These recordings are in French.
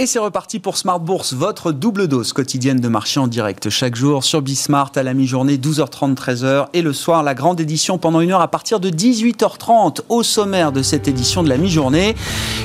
Et c'est reparti pour Smart Bourse, votre double dose quotidienne de marché en direct chaque jour sur Bismart à la mi-journée 12h30 13h et le soir la grande édition pendant une heure à partir de 18h30 au sommaire de cette édition de la mi-journée.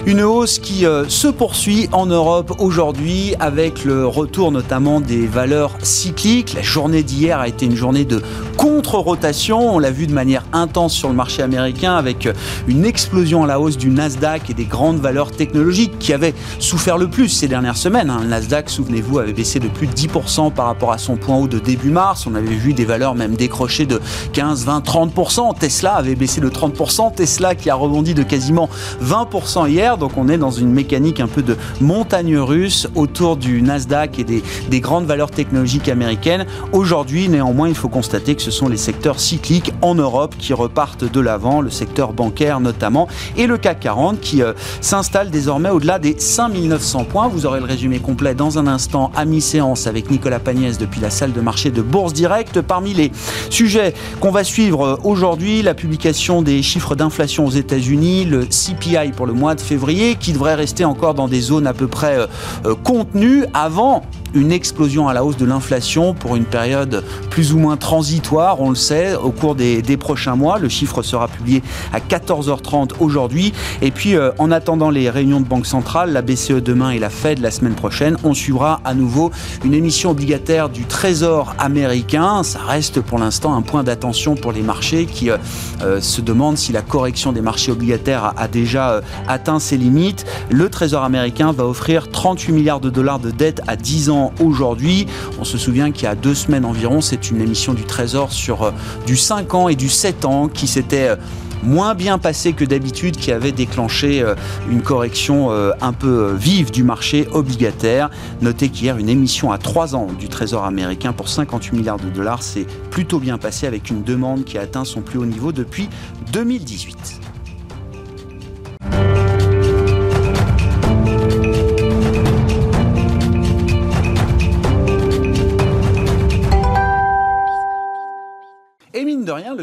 Une hausse qui euh, se poursuit en Europe aujourd'hui avec le retour notamment des valeurs cycliques. La journée d'hier a été une journée de contre-rotation, on l'a vu de manière intense sur le marché américain avec une explosion à la hausse du Nasdaq et des grandes valeurs technologiques qui avaient souffert le plus ces dernières semaines. Hein. Le Nasdaq, souvenez-vous, avait baissé de plus de 10% par rapport à son point haut de début mars. On avait vu des valeurs même décrocher de 15, 20, 30%. Tesla avait baissé de 30%. Tesla qui a rebondi de quasiment 20% hier. Donc on est dans une mécanique un peu de montagne russe autour du Nasdaq et des, des grandes valeurs technologiques américaines. Aujourd'hui, néanmoins, il faut constater que ce sont les secteurs cycliques en Europe qui repartent de l'avant, le secteur bancaire notamment, et le CAC 40 qui euh, s'installe désormais au-delà des 5900 vous aurez le résumé complet dans un instant à mi-séance avec Nicolas Pagnès depuis la salle de marché de Bourse Direct. Parmi les sujets qu'on va suivre aujourd'hui, la publication des chiffres d'inflation aux États-Unis, le CPI pour le mois de février qui devrait rester encore dans des zones à peu près euh, euh, contenues avant une explosion à la hausse de l'inflation pour une période plus ou moins transitoire, on le sait, au cours des, prochains mois. Le chiffre sera publié à 14h30 aujourd'hui. Et puis, euh, en attendant les réunions de Banque centrale, la BCE demain et la Fed la semaine prochaine, on suivra à nouveau une émission obligataire du Trésor américain. Ça reste pour l'instant un point d'attention pour les marchés qui euh, euh, se demandent si la correction des marchés obligataires a, déjà atteint ses limites. Le Trésor américain va offrir 38 milliards de dollars de dette à 10 ans aujourd'hui. On se souvient qu'il y a deux semaines environ, c'est une émission du Trésor sur euh, du 5 ans et du 7 ans qui s'était euh, moins bien passé que d'habitude, qui avait déclenché euh, une correction un peu vive du marché obligataire. Notez qu'hier, une émission à 3 ans du Trésor américain pour 58 milliards de dollars s'est plutôt bien passé avec une demande qui a atteint son plus haut niveau depuis 2018.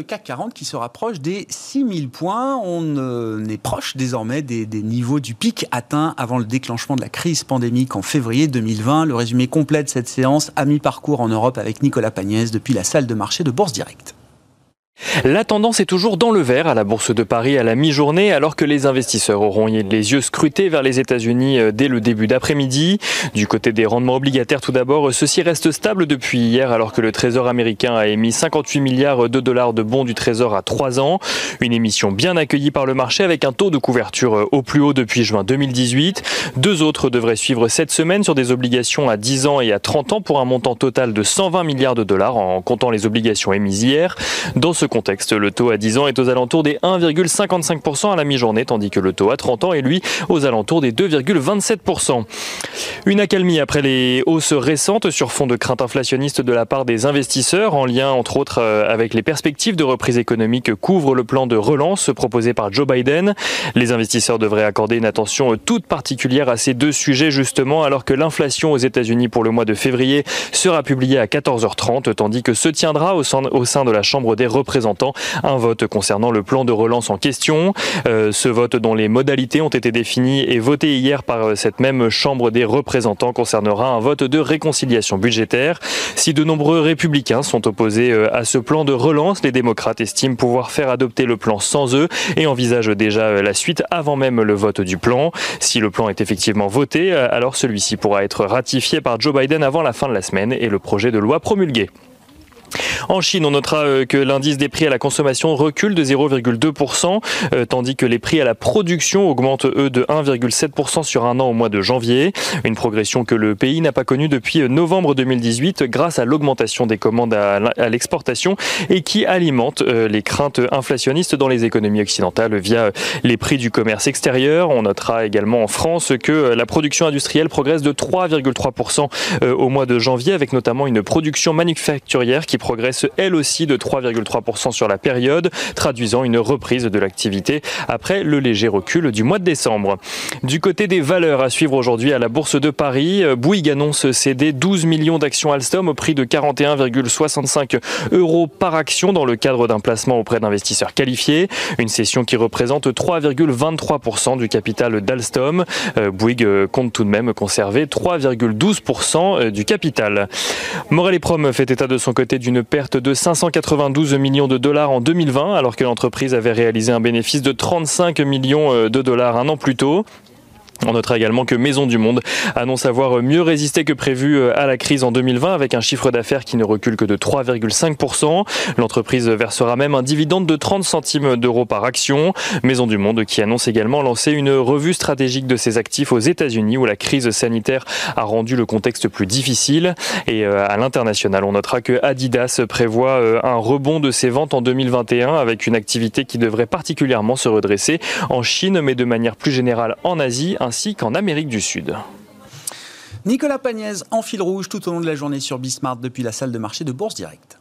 Le CAC 40 qui se rapproche des 6000 points. On est proche désormais des, des, niveaux du pic atteint avant le déclenchement de la crise pandémique en février 2020. Le résumé complet de cette séance à mi-parcours en Europe avec Nicolas Pagnès depuis la salle de marché de Bourse Directe. La tendance est toujours dans le vert à la Bourse de Paris à la mi-journée, alors que les investisseurs auront les yeux scrutés vers les États-Unis euh, dès le début d'après-midi. Du côté des rendements obligataires, tout d'abord, ceci reste stable depuis hier, alors que le Trésor américain a émis 58 milliards de dollars de bons du Trésor à 3 ans. Une émission bien accueillie par le marché avec un taux de couverture euh, au plus haut depuis juin 2018. Deux autres devraient suivre cette semaine sur des obligations à 10 ans et à 30 ans pour un montant total de 120 milliards de dollars en comptant les obligations émises hier. Dans ce le taux à 10 ans est aux alentours des 1,55% à la mi-journée, tandis que le taux à 30 ans est lui aux alentours des 2,27%. Une accalmie après les hausses récentes sur fond de crainte inflationniste de la part des investisseurs, en lien entre autres euh, avec les perspectives de reprise économique couvre le plan de relance proposé par Joe Biden. Les investisseurs devraient accorder une attention toute particulière à ces deux sujets justement, alors que l'inflation aux États-Unis pour le mois de février sera publiée à 14h30, tandis que se tiendra au sein de la Chambre des représentants un vote concernant le plan de relance en question. Euh, ce vote dont les modalités ont été définies et voté hier par euh, cette même Chambre des représentants concernera un vote de réconciliation budgétaire. Si de nombreux républicains sont opposés euh, à ce plan de relance, les démocrates estiment pouvoir faire adopter le plan sans eux et envisagent déjà la suite avant même le vote du plan. Si le plan est effectivement voté, alors celui-ci pourra être ratifié par Joe Biden avant la fin de la semaine et le projet de loi promulgué. En Chine, on notera euh, que l'indice des prix à la consommation recule de 0,2%, euh, tandis que les prix à la production augmentent, eux, de 1,7% sur un an au mois de janvier. Une progression que le pays n'a pas connue depuis novembre 2018 grâce à l'augmentation des commandes à l'exportation et qui alimente euh, les craintes inflationnistes dans les économies occidentales via les prix du commerce extérieur. On notera également en France que la production industrielle progresse de 3,3% au mois de janvier avec notamment une production manufacturière qui progresse elle aussi de 3,3% sur la période, traduisant une reprise de l'activité après le léger recul du mois de décembre. Du côté des valeurs à suivre aujourd'hui à la Bourse de Paris, Bouygues annonce céder 12 millions d'actions Alstom au prix de 41,65 euros par action dans le cadre d'un placement auprès d'investisseurs qualifiés. Une session qui représente 3,23% du capital d'Alstom. Euh, Bouygues compte tout de même conserver 3,12% du capital. Morel et Prom fait état de son côté d'une perte de 592 millions de dollars en 2020 alors que l'entreprise avait réalisé un bénéfice de 35 millions euh, de dollars un an plus tôt. On notera également que Maison du Monde annonce avoir mieux résisté que prévu euh, à la crise en 2020 avec un chiffre d'affaires qui ne recule que de 3,5%. L'entreprise versera même un dividende de 30 centimes d'euros par action. Maison du Monde qui annonce également lancer une revue stratégique de ses actifs aux États-Unis où la crise sanitaire a rendu le contexte plus difficile. Et euh, à l'international, on notera que Adidas prévoit euh, un rebond de ses ventes en 2021 avec une activité qui devrait particulièrement se redresser en Chine mais de manière plus générale en Asie ainsi qu'en Amérique du Sud. Nicolas Pagnès en fil rouge tout au long de la journée sur Bismart depuis la salle de marché de Bourse Direct.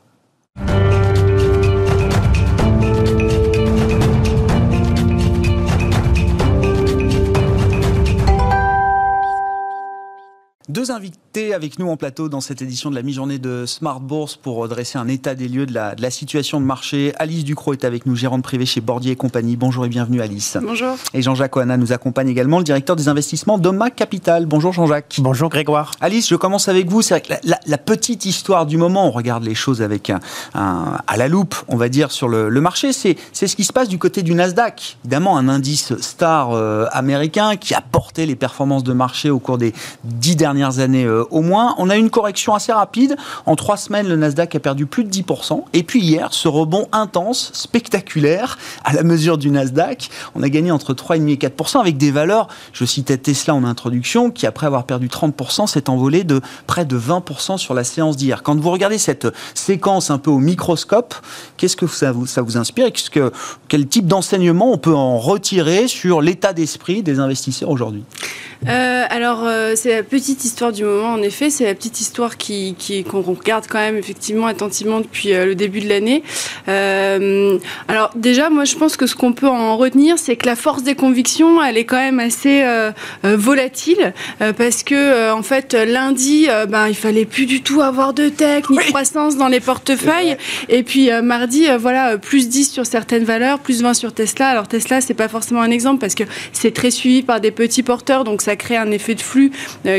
Deux invités avec nous en plateau dans cette édition de la mi-journée de Smart Bourse pour dresser un état des lieux de la, de la situation de marché. Alice Ducrot est avec nous, gérante privée chez Bordier et compagnie. Bonjour et bienvenue Alice. Bonjour. Et Jean-Jacques Oana nous accompagne également, le directeur des investissements d'Oma Capital. Bonjour Jean-Jacques. Bonjour Grégoire. Alice, je commence avec vous. C'est la, la, la, petite histoire du moment, on regarde les choses avec un, un, à la loupe, on va dire, sur le, le marché. C'est ce qui se passe du côté du Nasdaq. Évidemment, un indice star euh, américain qui a porté les performances de marché au cours des dix dernières années euh, au moins. On a une correction assez rapide. En trois semaines, le Nasdaq a perdu plus de 10%. Et puis hier, ce rebond intense, spectaculaire, à la mesure du Nasdaq, on a gagné entre 3,5 et 4% avec des valeurs, je citais Tesla en introduction, qui après avoir perdu 30% s'est envolé de près de 20% sur la séance d'hier. Quand vous regardez cette séquence un peu au microscope, qu'est-ce que ça vous, ça vous inspire et que, quel type d'enseignement on peut en retirer sur l'état d'esprit des investisseurs aujourd'hui? Euh, alors, euh, c'est la petite histoire du moment, en effet. C'est la petite histoire qui, qui, qu'on regarde quand même effectivement attentivement depuis euh, le début de l'année. Euh, alors, déjà, moi, je pense que ce qu'on peut en retenir, c'est que la force des convictions, elle est quand même assez euh, euh, volatile. parce que, en fait, lundi, ben, il fallait plus du tout avoir de tech ni de croissance dans les portefeuilles. Et puis, mardi, voilà, plus 10 sur certaines valeurs, plus 20 sur Tesla. Alors, Tesla, c'est pas forcément un exemple parce que c'est très suivi par des petits porteurs. Donc, ça crée un effet de flux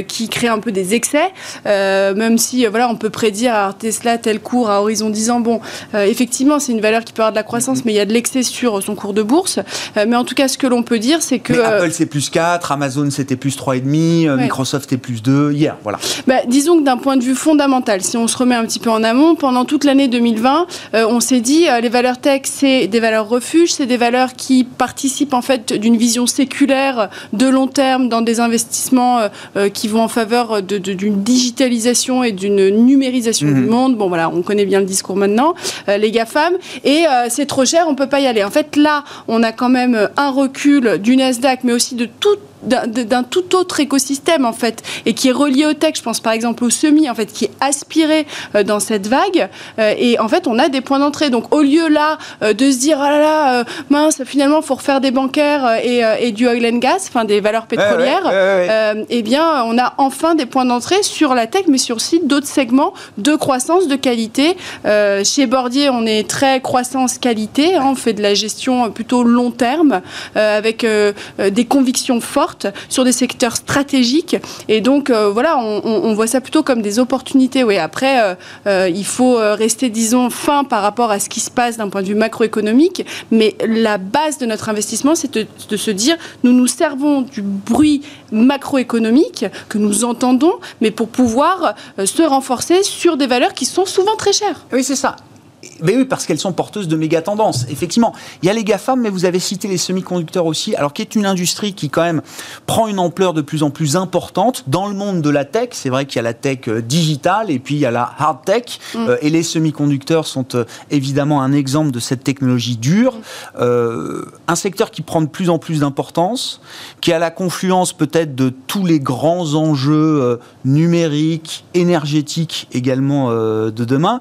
qui crée un peu des excès, euh, même si euh, voilà, on peut prédire à Tesla tel cours à horizon 10 ans. Bon, effectivement, c'est une valeur qui peut avoir de la croissance, mais il y a de l'excès sur son cours de bourse. mais en tout cas, ce que l'on peut dire, c'est que. Mais Apple, c'est plus 4, Amazon, c'était plus 3,5, ouais. Microsoft est plus 2, hier, voilà. Bah, disons que d'un point de vue fondamental, si on se remet un petit peu en amont, pendant toute l'année 2020, on s'est dit, les valeurs tech, c'est des valeurs refuges, c'est des valeurs qui participent en fait d'une vision séculaire de long terme dans des investissements euh, euh, qui vont en faveur d'une digitalisation et d'une numérisation mmh. du monde. Bon, voilà, on connaît bien le discours maintenant, euh, les GAFAM. Et c'est trop cher, on ne peut pas y aller. En fait, là, on a quand même un recul du Nasdaq, mais aussi de toute d'un tout autre écosystème en fait et qui est relié au tech je pense par exemple au semi en fait qui est aspiré euh, dans cette vague. Euh, et en fait on a des points d'entrée. Donc au lieu là euh, de se dire ah là là mince finalement faut refaire des bancaires et, et, du oil and gas enfin des valeurs pétrolières ouais, ouais, ouais, eh bien on a enfin des points d'entrée sur la tech mais sur aussi d'autres segments de croissance de qualité. Chez Bordier on est très croissance qualité hein, on fait de la gestion plutôt long terme avec des convictions fortes sur des secteurs stratégiques. Et donc, euh, voilà, on, voit ça plutôt comme des opportunités. Oui, après, euh, euh, il faut rester, disons, fin par rapport à ce qui se passe d'un point de vue macroéconomique. Mais la base de notre investissement, c'est de, de, se dire, nous nous servons du bruit macroéconomique que nous entendons, mais pour pouvoir se renforcer sur des valeurs qui sont souvent très chères. Oui, c'est ça. Mais oui, parce qu'elles sont porteuses de méga tendances. Effectivement, il y a les GAFAM, mais vous avez cité les semi-conducteurs aussi, alors qui est une industrie qui quand même prend une ampleur de plus en plus importante dans le monde de la tech. C'est vrai qu'il y a la tech euh, digitale et puis il y a la hard tech. Mm. Euh, et les semi-conducteurs sont euh, évidemment un exemple de cette technologie dure. Mm. Euh, un secteur qui prend de plus en plus d'importance, qui a la confluence peut-être de tous les grands enjeux numériques, énergétiques également de demain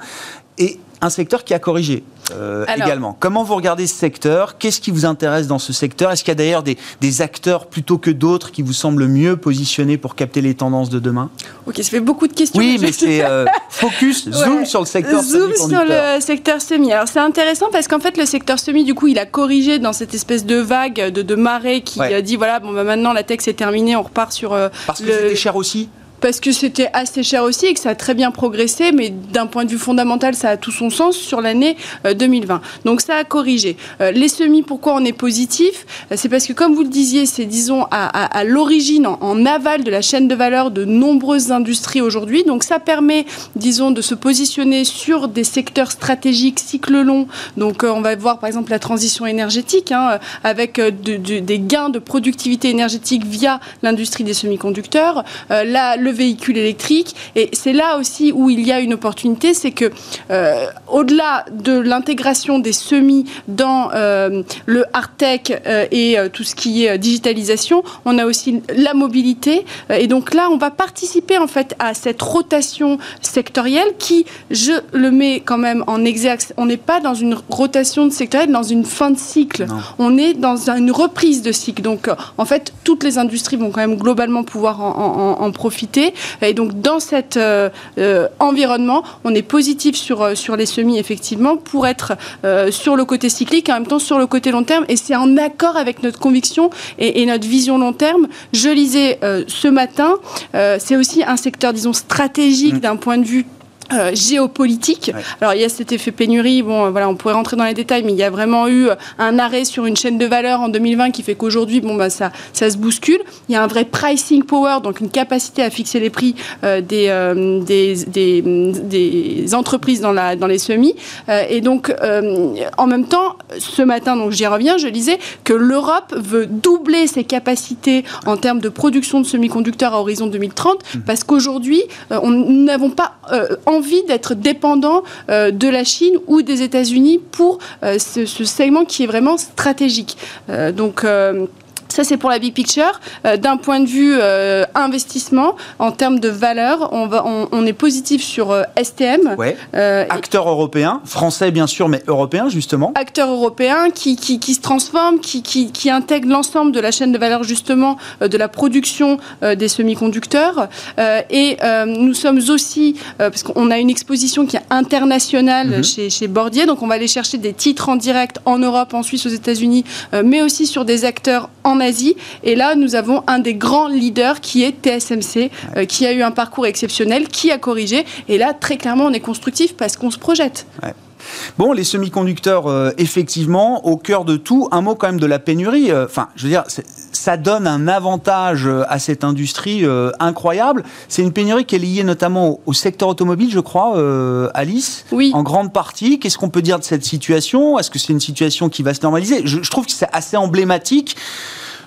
et un secteur qui a corrigé. Euh, également. Comment vous regardez ce secteur? Qu'est-ce qui vous intéresse dans ce secteur? Est-ce qu'il y a d'ailleurs des, des, acteurs plutôt que d'autres qui vous semblent mieux positionnés pour capter les tendances de demain? Ok, ça fait beaucoup de questions. Oui, mais c'est euh, focus, zoom sur le secteur zoom sur le secteur semi. Alors c'est intéressant parce qu'en fait le secteur semi, du coup, il a corrigé dans cette espèce de vague, de, de marée qui a dit voilà, bon, bah, maintenant la tech c'est terminé, on repart sur. Euh, parce que c'était cher aussi? Parce que c'était assez cher aussi et que ça a très bien progressé, mais d'un point de vue fondamental, ça a tout son sens sur l'année 2020. Euh, Donc ça a corrigé. Euh, les semis, pourquoi on est positif? Euh, C'est parce que, comme vous le disiez, c'est, disons, à, l'origine, en, aval de la chaîne de valeur de nombreuses industries aujourd'hui. Donc ça permet, disons, de se positionner sur des secteurs stratégiques cycle long. Donc on va voir, par exemple, la transition énergétique, hein, avec des gains de productivité énergétique via l'industrie des semi-conducteurs. là, le véhicule électrique. Et c'est là aussi où il y a une opportunité, c'est que euh, au-delà de l'intégration des semis dans euh, le hard tech euh, et tout ce qui est digitalisation, on a aussi la mobilité. et donc là, on va participer en fait à cette rotation sectorielle qui, je le mets quand même en exerce, on n'est pas dans une rotation de sectorielle, dans une fin de cycle. On est dans une reprise de cycle. Donc en fait, toutes les industries vont quand même globalement pouvoir en profiter. Et donc, dans cet euh, euh, environnement, on est positif sur, euh, sur les semis, effectivement, pour être sur le côté cyclique et en même temps sur le côté long terme. Et c'est en accord avec notre conviction et, notre vision long terme. Je lisais ce matin, c'est aussi un secteur, disons, stratégique mmh. d'un point de vue euh, géopolitique. Alors il y a cet effet pénurie, bon voilà, on pourrait rentrer dans les détails, mais il y a vraiment eu un arrêt sur une chaîne de valeur en 2020 qui fait qu'aujourd'hui, bon bah ça, ça se bouscule. Il y a un vrai pricing power, donc une capacité à fixer les prix euh, des, euh, des, des, des, entreprises dans, la, dans les semis. et donc en même temps, ce matin, donc j'y reviens, je disais que l'Europe veut doubler ses capacités en termes de production de semi-conducteurs à horizon 2030, mmh. parce qu'aujourd'hui, nous n'avons pas envie d'être dépendant euh, de la Chine ou des États-Unis pour euh, ce, ce, segment qui est vraiment stratégique. Euh, donc ça, c'est pour la big picture. Euh, d'un point de vue euh, investissement, en termes de valeur, on, va, on, est positif sur euh, STM. Ouais. acteur européen, français bien sûr, mais européen justement. Acteur européen qui, qui, qui se transforme, qui, qui, qui intègre l'ensemble de la chaîne de valeur justement de la production des semi-conducteurs. et nous sommes aussi, parce qu'on a une exposition qui est internationale mhm. chez, chez Bordier, donc on va aller chercher des titres en direct en Europe, en Suisse, aux États-Unis, mais aussi sur des acteurs en Asie. Et là, nous avons un des grands leaders qui est TSMC, euh, qui a eu un parcours exceptionnel, qui a corrigé. Et là, très clairement, on est constructif parce qu'on se projette. Bon, les semi-conducteurs, euh, effectivement, au cœur de tout, un mot quand même de la pénurie. Euh, enfin, je veux dire, ça donne un avantage à cette industrie incroyable. C'est une pénurie qui est liée notamment au, secteur automobile, je crois, Alice. Oui. En grande partie. Qu'est-ce qu'on peut dire de cette situation? Est-ce que c'est une situation qui va se normaliser? Je, je trouve que c'est assez emblématique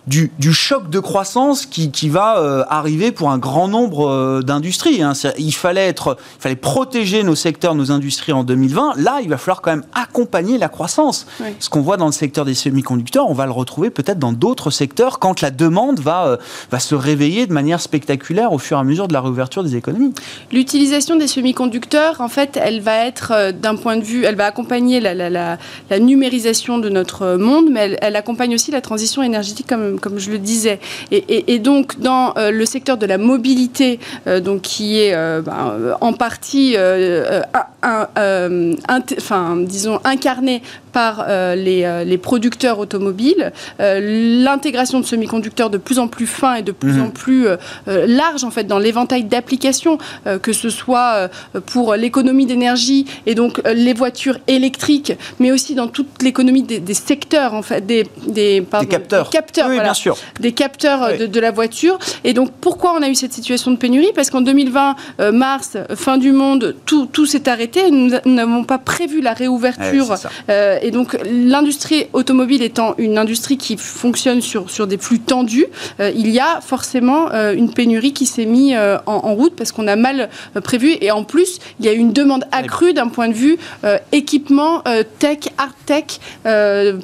du, choc de croissance qui, va euh, arriver pour un grand nombre euh, d'industries. Hein. Il fallait être, il fallait protéger nos secteurs, nos industries en 2020. Là, il va falloir quand même accompagner la croissance. Ce qu'on voit dans le secteur des semi-conducteurs, on va le retrouver peut-être dans d'autres secteurs quand la demande va, euh, va se réveiller de manière spectaculaire au fur et à mesure de la réouverture des économies. L'utilisation des semi-conducteurs, en fait, elle va être d'un point de vue, elle va accompagner la, la, la, numérisation de notre monde, mais elle, elle accompagne aussi la transition énergétique comme comme, je le disais. Et, donc, dans euh, le secteur de la mobilité, euh, donc, qui est euh, ben, en partie enfin, disons, incarné par les, les, producteurs automobiles, l'intégration de semi-conducteurs de plus en plus fins et de plus en mhm. plus large en fait dans l'éventail d'applications, que ce soit pour l'économie d'énergie et donc les voitures électriques, mais aussi dans toute l'économie des, secteurs en fait, des, des, capteurs, capteurs bien sûr. des capteurs de, la voiture. Et donc pourquoi on a eu cette situation de pénurie? Parce qu'en 2020, euh, mars, fin du monde, tout, tout s'est arrêté. Nous n'avons pas prévu la réouverture. Euh, et donc l'industrie automobile étant une industrie qui fonctionne sur, sur des flux tendus, euh, il y a forcément une pénurie qui s'est mise en, en, route parce qu'on a mal prévu. Et en plus, il y a une demande accrue d'un point de vue équipement tech, hard tech,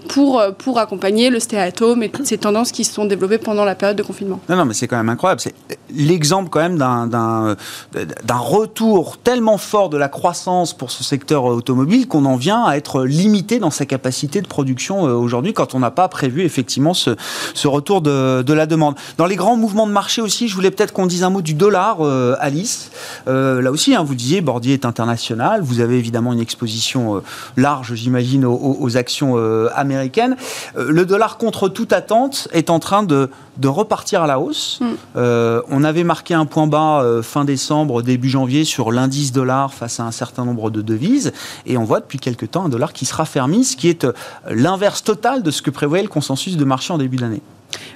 pour, pour accompagner le stay at home et toutes ces tendances tendances qui se sont développées pendant la période de confinement. Non, non, mais c'est quand même incroyable. C'est l'exemple quand même d'un retour tellement fort de la croissance pour ce secteur automobile qu'on en vient à être limité dans sa capacité de production euh, aujourd'hui quand on n'a pas prévu effectivement ce, ce retour de, de, la demande. Dans les grands mouvements de marché aussi, je voulais peut-être qu'on dise un mot du dollar, euh, Alice. Euh, là aussi, hein, vous disiez, Bordier est international. Vous avez évidemment une exposition large, j'imagine, aux, aux, actions américaines. le dollar, contre toute attente, est en train de, de repartir à la hausse. Mm. on avait marqué un point bas fin décembre, début janvier sur l'indice dollar face à un certain nombre de devises. Et on voit depuis quelques temps un dollar qui se raffermit, ce qui est l'inverse total de ce que prévoyait le consensus de marché en début d'année.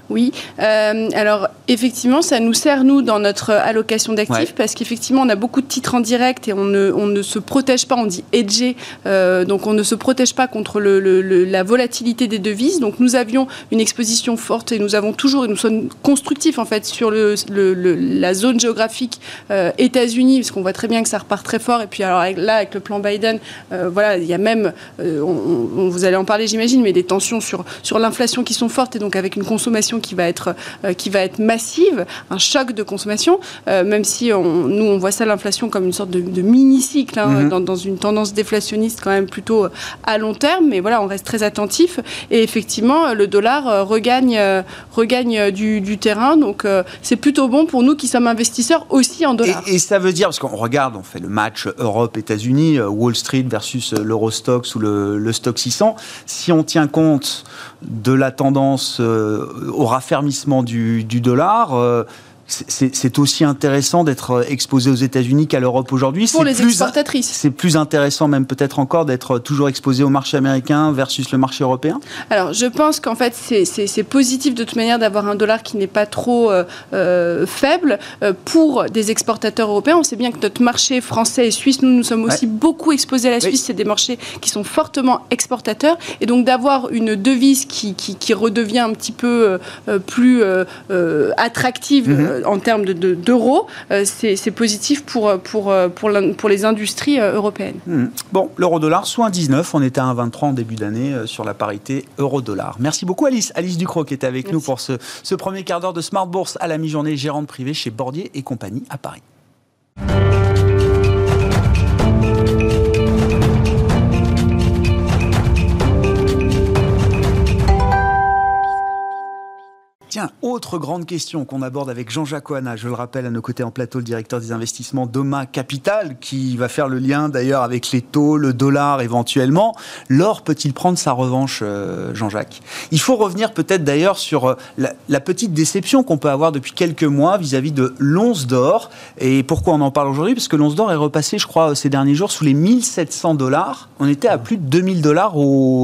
Oui, euh, alors effectivement, ça nous sert, nous, dans notre allocation d'actifs, parce qu'effectivement, on a beaucoup de titres en direct et on ne, on ne se protège pas, on dit hedger, euh, donc on ne se protège pas contre le, la volatilité des devises. Donc nous avions une exposition forte et nous avons toujours, et nous sommes constructifs en fait sur le, la zone géographique euh, États-Unis, parce qu'on voit très bien que ça repart très fort. Et puis alors là, avec le plan Biden, voilà, il y a même, on, vous allez en parler j'imagine, mais des tensions sur, sur l'inflation qui sont fortes et donc avec une consommation qui va être, euh, qui va être massive, un choc de consommation, euh, même si on, nous, on voit ça, l'inflation, comme une sorte de, mini-cycle, hein, mhm. dans, une tendance déflationniste quand même plutôt euh, à long terme, mais voilà, on reste très attentif. Et effectivement, le dollar regagne, regagne du, terrain, donc c'est plutôt bon pour nous qui sommes investisseurs aussi en dollars. Et, ça veut dire, parce qu'on regarde, on fait le match Europe-États-Unis, Wall Street versus l'Eurostox ou le, le Stock 600, si on tient compte de la tendance au raffermissement du, du dollar. Euh, c'est aussi intéressant d'être euh, exposé aux États-Unis qu'à l'Europe aujourd'hui. Pour les exportatrices. C'est plus intéressant même peut-être encore d'être toujours exposé au marché américain versus le marché européen Alors je pense qu'en fait c'est positif de toute manière d'avoir un dollar qui n'est pas trop euh, euh, faible pour des exportateurs européens. On sait bien que notre marché français et suisse, nous nous sommes aussi beaucoup exposés à la Suisse. C'est des marchés qui sont fortement exportateurs. Et donc d'avoir une devise qui, qui, redevient un petit peu plus attractive. Mm-hmm. Euh, en termes d'euros, euh, c'est positif pour, pour, pour, pour, les industries euh, européennes. Hmm. Bon, l'euro-dollar, soit 1,19, on était à 1,23 en début d'année sur la parité euro-dollar. Merci beaucoup Alice. Alice Ducrot qui était avec nous pour ce, ce premier quart d'heure de Smart Bourse à la mi-journée, gérante privée chez Bordier et compagnie à Paris. Tiens, autre grande question qu'on aborde avec Jean-Jacques Oana, je le rappelle à nos côtés en plateau, le directeur des investissements Doma Capital, qui va faire le lien d'ailleurs avec les taux, le dollar éventuellement. L'or peut-il prendre sa revanche, euh, Jean-Jacques? Il faut revenir peut-être d'ailleurs sur euh, la, petite déception qu'on peut avoir depuis quelques mois vis-à-vis de l'once d'or. Et pourquoi on en parle aujourd'hui? Parce que l'once d'or est repassé, je crois, ces derniers jours sous les 1700 dollars. On était à plus de 2000 dollars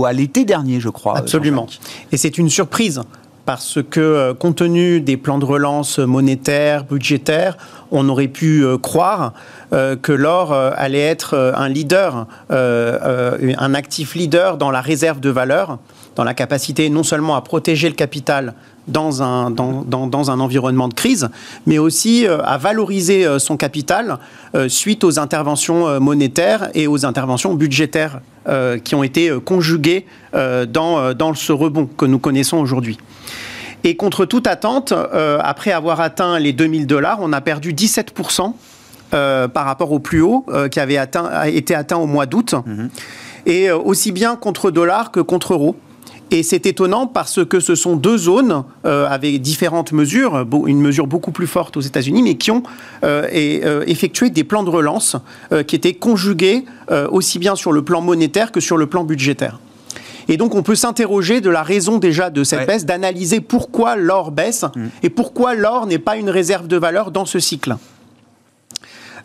à l'été dernier, je crois. Absolument. Et c'est une surprise parce que, euh, compte tenu des plans de relance monétaires, budgétaires, on aurait pu euh, croire euh, que l'or allait être un leader, un actif leader dans la réserve de valeur, dans la capacité non seulement à protéger le capital dans un, dans, dans, un environnement de crise, mais aussi à valoriser son capital suite aux interventions monétaires et aux interventions budgétaires qui ont été conjuguées dans, dans ce rebond que nous connaissons aujourd'hui. Et contre toute attente, euh, après avoir atteint les 2000 dollars, on a perdu 17% euh, par rapport au plus haut euh, qui avait atteint, été atteint au mois d'août. Mhm. Et aussi bien contre dollar que contre euro. Et c'est étonnant parce que ce sont deux zones avec différentes mesures, une mesure beaucoup plus forte aux États-Unis, mais qui ont effectué des plans de relance qui étaient conjugués aussi bien sur le plan monétaire que sur le plan budgétaire. Et donc, on peut s'interroger de la raison déjà de cette baisse, d'analyser pourquoi l'or baisse mm. et pourquoi l'or n'est pas une réserve de valeur dans ce cycle.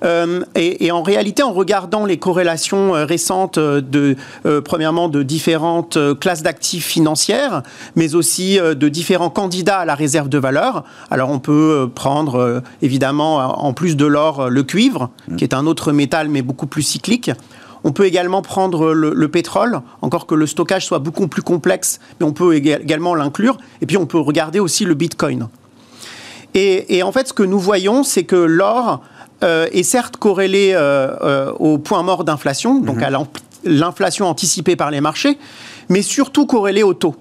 Euh, et, en réalité, en regardant les corrélations euh, récentes euh, de, premièrement, de différentes classes d'actifs financières, mais aussi de différents candidats à la réserve de valeur. Alors, on peut prendre évidemment, en plus de l'or, le cuivre, mm. qui est un autre métal mais beaucoup plus cyclique. On peut également prendre le, pétrole, encore que le stockage soit beaucoup plus complexe, mais on peut également l'inclure. Et puis on peut regarder aussi le Bitcoin. Et, en fait, ce que nous voyons, c'est que l'or euh, est certes corrélé euh, euh, au point mort d'inflation, donc mhm. à l'inflation anticipée par les marchés, mais surtout corrélé au taux.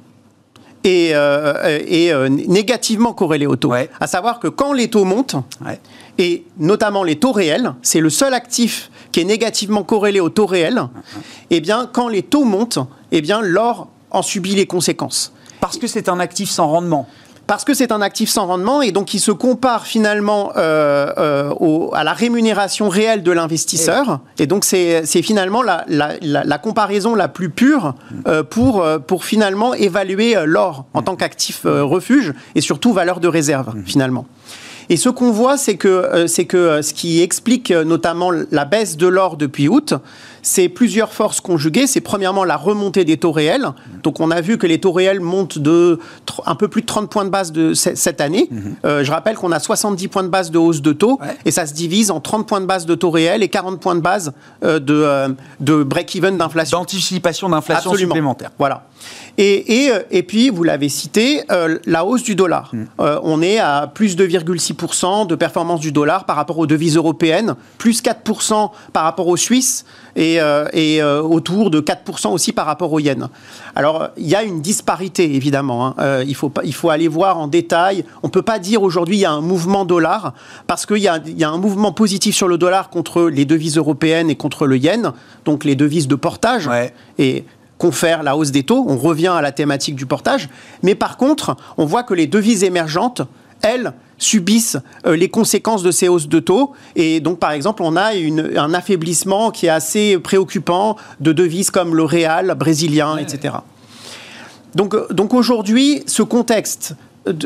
est, négativement corrélé au taux. À savoir que quand les taux montent, et notamment les taux réels, c'est le seul actif qui est négativement corrélé au taux réel, et eh bien, quand les taux montent, et eh bien, l'or en subit les conséquences. Parce que c'est un actif sans rendement parce que c'est un actif sans rendement et donc il se compare finalement euh, euh, à la rémunération réelle de l'investisseur. Et, donc c'est finalement la, la, comparaison la plus pure euh, pour, pour finalement évaluer l'or en tant qu'actif refuge et surtout valeur de réserve mmh. finalement. Et ce qu'on voit, c'est que, euh, c'est que euh, ce qui explique euh, notamment la baisse de l'or depuis août, c'est plusieurs forces conjuguées. C'est premièrement la remontée des taux réels. Donc on a vu que les taux réels montent de un peu plus de 30 points de base cette année. Mhm. Je rappelle qu'on a 70 points de base de hausse de taux et ça se divise en 30 points de base de taux réels et 40 points de base de, break-even d'inflation. D'anticipation d'inflation supplémentaire. Voilà. Et, et, et puis, vous l'avez cité, la hausse du dollar. Mhm. On est à plus 2,6 de performance du dollar par rapport aux devises européennes, plus 4% par rapport aux Suisses et, euh, euh, autour de 4% aussi par rapport aux yens. Alors il y a une disparité évidemment, hein. euh, il, faut il faut aller voir en détail. On ne peut pas dire aujourd'hui il y a un mouvement dollar parce qu'il y, a, y a un mouvement positif sur le dollar contre les devises européennes et contre le yen, donc les devises de portage. Ouais. Et confère la hausse des taux. On revient à la thématique du portage. Mais par contre, on voit que les devises émergentes elles, subissent euh, les conséquences de ces hausses de taux. Et donc, par exemple, on a un affaiblissement qui est assez préoccupant de devises comme le réal brésilien, etc. Donc, euh, donc aujourd'hui, ce contexte,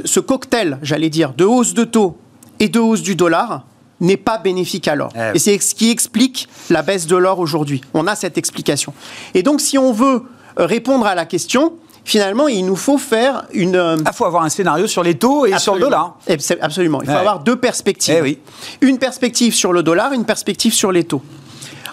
ce cocktail, j'allais dire, de hausse de taux et de hausse du dollar, n'est pas bénéfique à l'or. Eh et c'est ce qui explique la baisse de l'or aujourd'hui. On a cette explication. Et donc, si on veut euh, répondre à la question, finalement, il nous faut faire une. Il euh, ah, faut avoir un scénario sur les taux et sur le dollar. Absolument. Il faut avoir deux perspectives. Eh oui. Une perspective sur le dollar, une perspective sur les taux.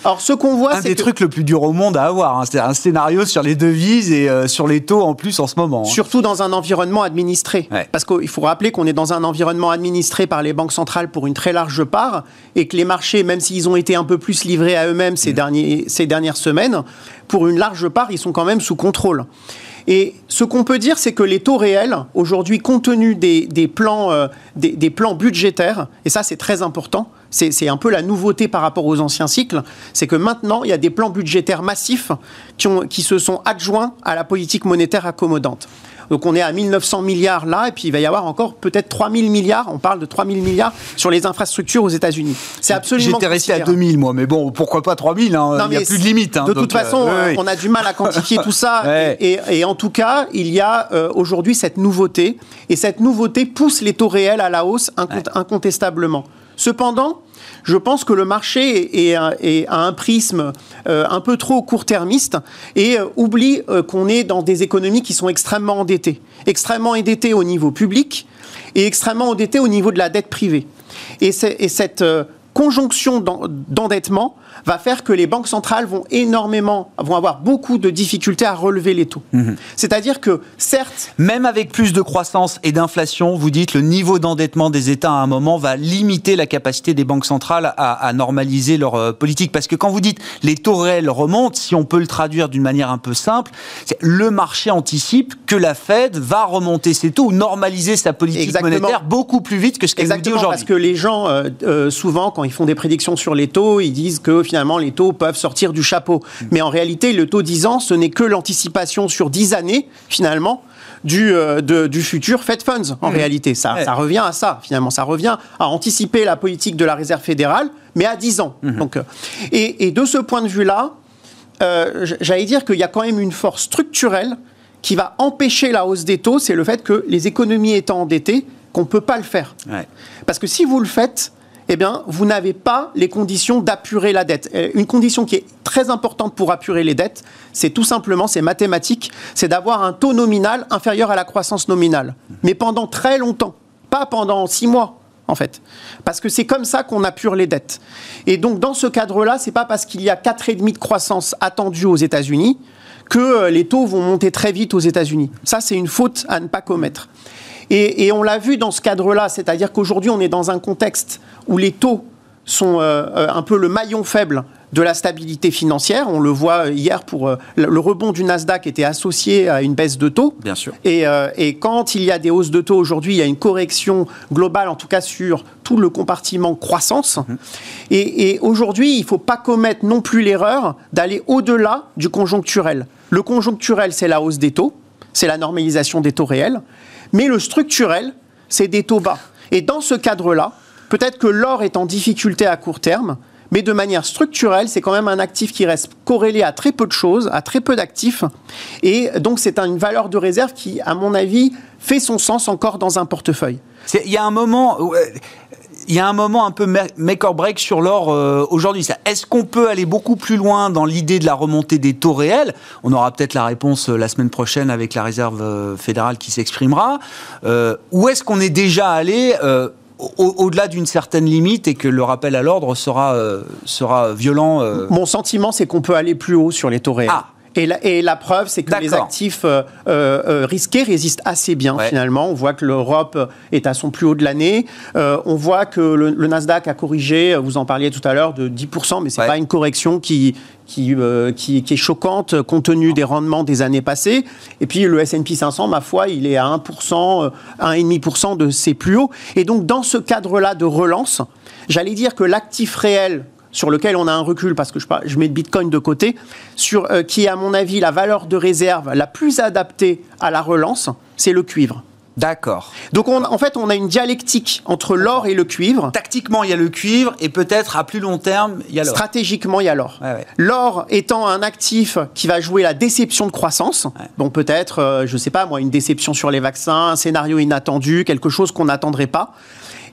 Alors, ce qu'on voit, c'est. Un des trucs le plus dur au monde à avoir. Hein. C'est un scénario sur les devises et euh, sur les taux en plus en ce moment. Hein. Surtout dans un environnement administré. Parce qu'il faut rappeler qu'on est dans un environnement administré par les banques centrales pour une très large part et que les marchés, même s'ils ont été un peu plus livrés à eux-mêmes ces, mm. derniers, ces dernières semaines, pour une large part, ils sont quand même sous contrôle. Et ce qu'on peut dire, c'est que les taux réels, aujourd'hui, compte tenu des, plans, euh, plans budgétaires, et ça c'est très important, c'est un peu la nouveauté par rapport aux anciens cycles, c'est que maintenant, il y a des plans budgétaires massifs qui se sont adjoints à la politique monétaire accommodante. Donc on est à 1900 milliards là, et puis il va y avoir encore peut-être 3000 milliards, on parle de 3000 milliards sur les infrastructures aux États-Unis. C'est absolument. J'étais resté à 2000 moi, mais bon, pourquoi pas 3000 hein, Il n'y a plus de limite. Hein, de toute façon, euh, on a du mal à quantifier tout ça, et, en tout cas, il y a euh, aujourd'hui cette nouveauté, et cette nouveauté pousse les taux réels à la hausse incontestablement. Cependant, je pense que le marché est, un prisme euh, un peu trop court-termiste et euh, oublie euh, qu'on est dans des économies qui sont extrêmement endettées. Extrêmement endettées au niveau public et extrêmement endettées au niveau de la dette privée. Et cette conjonction d'endettement va faire que les banques centrales vont énormément, vont avoir beaucoup de difficultés à relever les taux. Mhm. C'est-à-dire que, certes... Même avec plus de croissance et d'inflation, vous dites le niveau d'endettement des États à un moment va limiter la capacité des banques centrales à, normaliser leur euh, politique. Parce que quand vous dites les taux réels remontent, si on peut le traduire d'une manière un peu simple, le marché anticipe que la Fed va remonter ses taux ou normaliser sa politique monétaire beaucoup plus vite que ce qu'elle dit aujourd'hui. Parce que les gens, euh, euh, souvent, quand ils font des prédictions sur les taux, ils disent que finalement les taux peuvent sortir du chapeau. Mais en réalité, le taux 10 ans, ce n'est que l'anticipation sur 10 années, finalement, du, euh, du futur Fed Funds, en mmh. réalité. Ça, ça revient à ça, finalement. Ça revient à anticiper la politique de la Réserve fédérale, mais à 10 ans. Mmh. Donc, euh, et, de ce point de vue-là, euh, j'allais dire qu'il y a quand même une force structurelle qui va empêcher la hausse des taux, c'est le fait que les économies étant endettées, qu'on ne peut pas le faire. Parce que si vous le faites, eh bien, vous n'avez pas les conditions d'apurer la dette. Euh, une condition qui est très importante pour apurer les dettes, c'est tout simplement, c'est mathématique, c'est d'avoir un taux nominal inférieur à la croissance nominale. Mais pendant très longtemps, pas pendant six mois, en fait. Parce que c'est comme ça qu'on apure les dettes. Et donc, dans ce cadre-là, c'est pas parce qu'il y a 4,5 de croissance attendue aux États-Unis que euh, les taux vont monter très vite aux États-Unis. Ça, c'est une faute à ne pas commettre. Et, on l'a vu dans ce cadre-là, c'est-à-dire qu'aujourd'hui, on est dans un contexte où les taux sont euh, euh, un peu le maillon faible de la stabilité financière. On le voit hier pour euh, le rebond du Nasdaq était associé à une baisse de taux. Bien sûr. Et, euh, et quand il y a des hausses de taux aujourd'hui, il y a une correction globale, en tout cas sur tout le compartiment croissance. Mhm. Et, et aujourd'hui, il ne faut pas commettre non plus l'erreur d'aller au-delà du conjoncturel. Le conjoncturel, c'est la hausse des taux, c'est la normalisation des taux réels. Mais le structurel, c'est des taux bas. Et dans ce cadre-là, peut-être que l'or est en difficulté à court terme, mais de manière structurelle, c'est quand même un actif qui reste corrélé à très peu de choses, à très peu d'actifs. Et donc, c'est une valeur de réserve qui, à mon avis, fait son sens encore dans un portefeuille. Il y a un moment. où, euh, Il y a un moment un peu ma- make or break sur l'or euh, aujourd'hui. Est-ce qu'on peut aller beaucoup plus loin dans l'idée de la remontée des taux réels? On aura peut-être la réponse euh, la semaine prochaine avec la réserve euh, fédérale qui s'exprimera. Où est-ce qu'on est déjà allé au- au-delà d'une certaine limite et que le rappel à l'ordre sera, euh, sera violent euh, Mon sentiment, c'est qu'on peut aller plus haut sur les taux réels. Ah. Et la, et la preuve, c'est que les actifs euh, euh, euh, risqués résistent assez bien Ouais. finalement. On voit que l'Europe est à son plus haut de l'année. Euh, on voit que le, le Nasdaq a corrigé, vous en parliez tout à l'heure, de 10%, mais c'est Ouais. pas une correction qui, qui, euh, qui, qui est choquante compte tenu des rendements des années passées. Et puis le S&P 500, ma foi, il est à 1%, euh, 1,5% de ses plus hauts. Et donc dans ce cadre-là de relance, j'allais dire que l'actif réel sur lequel on a un recul, parce que je, mets le Bitcoin de côté, sur, euh, qui est à mon avis la valeur de réserve la plus adaptée à la relance, c'est le cuivre. D'accord. Donc on- en fait, on a une dialectique entre l'or et le cuivre. Tactiquement, il y a le cuivre et peut-être à plus long terme, il y a l'or. Stratégiquement, il y a l'or. Ouais, ouais. L'or étant un actif qui va jouer la déception de croissance. Bon, peut-être, euh, je ne sais pas moi, une déception sur les vaccins, un scénario inattendu, quelque chose qu'on n'attendrait pas.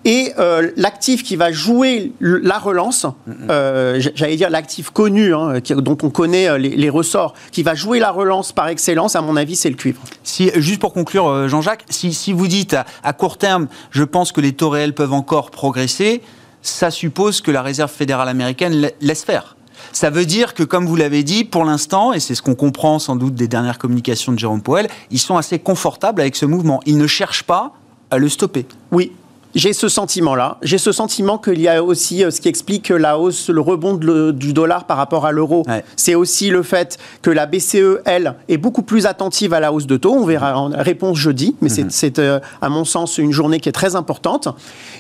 Et euh, l'actif qui va jouer la relance, euh, j'allais dire l'actif connu, hein, dont on connaît euh, les, les ressorts, qui va jouer la relance par excellence, à mon avis, c'est le cuivre. Si, juste pour conclure, Jean-Jacques, si, si vous dites à, à court terme, je pense que les taux réels peuvent encore progresser, ça suppose que la Réserve fédérale américaine la- laisse faire. Ça veut dire que, comme vous l'avez dit, pour l'instant, et c'est ce qu'on comprend sans doute des dernières communications de Jérôme Powell, ils sont assez confortables avec ce mouvement. Ils ne cherchent pas à le stopper. Oui. J'ai ce sentiment-là. J'ai ce sentiment qu'il y a aussi euh, ce qui explique la hausse, le rebond de du dollar par rapport à l'euro. Ouais. C'est aussi le fait que la BCE, elle, est beaucoup plus attentive à la hausse de taux. On verra en réponse jeudi, mais c'est- c'est, euh, à mon sens une journée qui est très importante.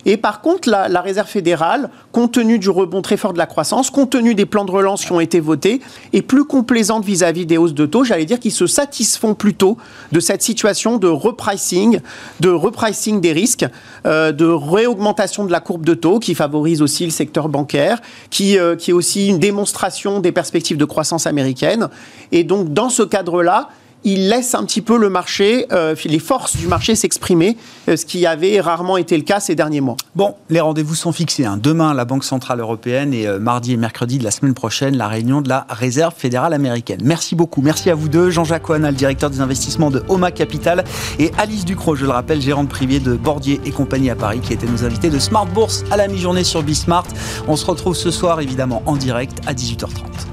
Et par contre, la, la Réserve fédérale, compte tenu du rebond très fort de la croissance, compte tenu des plans de relance qui ont été votés, est plus complaisante vis-à-vis des hausses de taux. J'allais dire qu'ils se satisfont plutôt de cette situation de repricing, de repricing des risques, euh, de réaugmentation de la courbe de taux qui favorise aussi le secteur bancaire, qui, euh, qui est aussi une démonstration des perspectives de croissance américaine. Et donc, dans ce cadre-là, il laisse un petit peu le marché, euh, les forces du marché s'exprimer, euh, ce qui avait rarement été le cas ces derniers mois. Bon, les rendez-vous sont fixés. hein. Demain, la Banque Centrale Européenne et euh, mardi et mercredi de la semaine prochaine, la réunion de la Réserve fédérale américaine. Merci beaucoup. Merci à vous deux. Jean-Jacques Oana, directeur des investissements de Homa Capital et Alice Ducrot, je le rappelle, gérante privée de Bordier et compagnie à Paris, qui étaient nos invités de Smart Bourse à la mi-journée sur Bismart. On se retrouve ce soir, évidemment, en direct à 18h30.